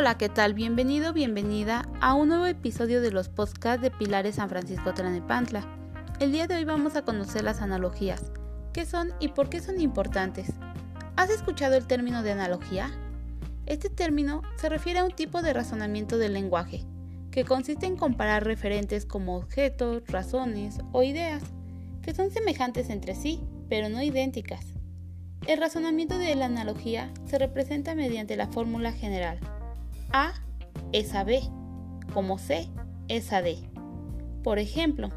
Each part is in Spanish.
Hola, ¿qué tal? Bienvenido, bienvenida a un nuevo episodio de los podcasts de Pilares San Francisco Tlanepantla. El día de hoy vamos a conocer las analogías. ¿Qué son y por qué son importantes? ¿Has escuchado el término de analogía? Este término se refiere a un tipo de razonamiento del lenguaje, que consiste en comparar referentes como objetos, razones o ideas, que son semejantes entre sí, pero no idénticas. El razonamiento de la analogía se representa mediante la fórmula general A es a B, como C es a D. Por ejemplo,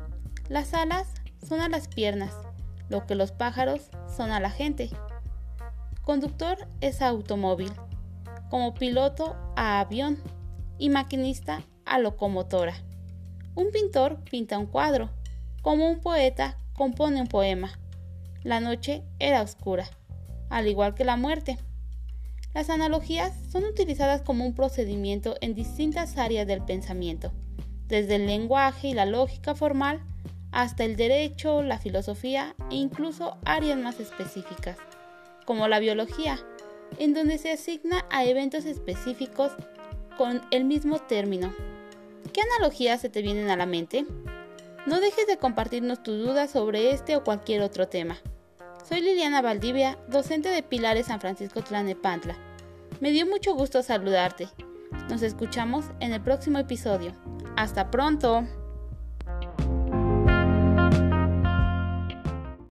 las alas son a las piernas, lo que los pájaros son a la gente. Conductor es a automóvil, como piloto a avión y maquinista a locomotora. Un pintor pinta un cuadro, como un poeta compone un poema. La noche era oscura, al igual que la muerte. Las analogías son utilizadas como un procedimiento en distintas áreas del pensamiento, desde el lenguaje y la lógica formal hasta el derecho, la filosofía e incluso áreas más específicas, como la biología, en donde se asigna a eventos específicos con el mismo término. ¿Qué analogías se te vienen a la mente? No dejes de compartirnos tus dudas sobre este o cualquier otro tema. Soy Liliana Valdivia, docente de Pilares San Francisco Tlanepantla. Me dio mucho gusto saludarte. Nos escuchamos en el próximo episodio. Hasta pronto.